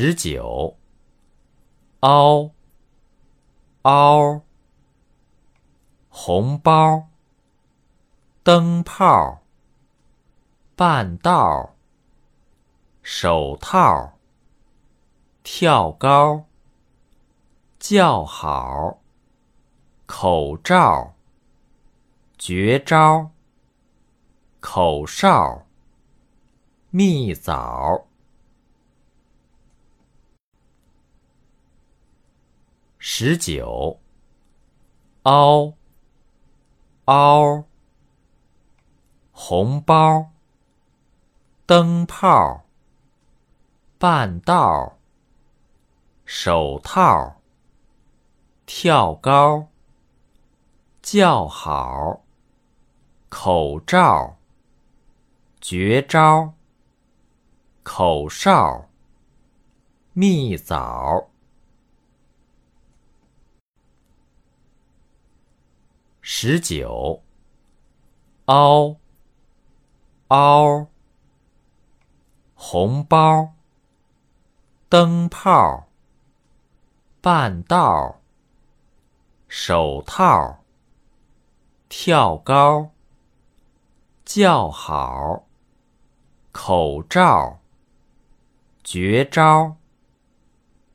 十九，嗷嗷，红包，灯泡，半道，手套，跳高，叫好，口罩，绝招，口哨，蜜枣。十九，嗷嗷，红包，灯泡，半道，手套，跳高，叫好，口罩，绝招，口哨，蜜枣。十九，嗷嗷，红包，灯泡，半道，手套，跳高，叫好，口罩，绝招，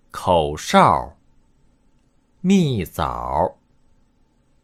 口哨，蜜枣。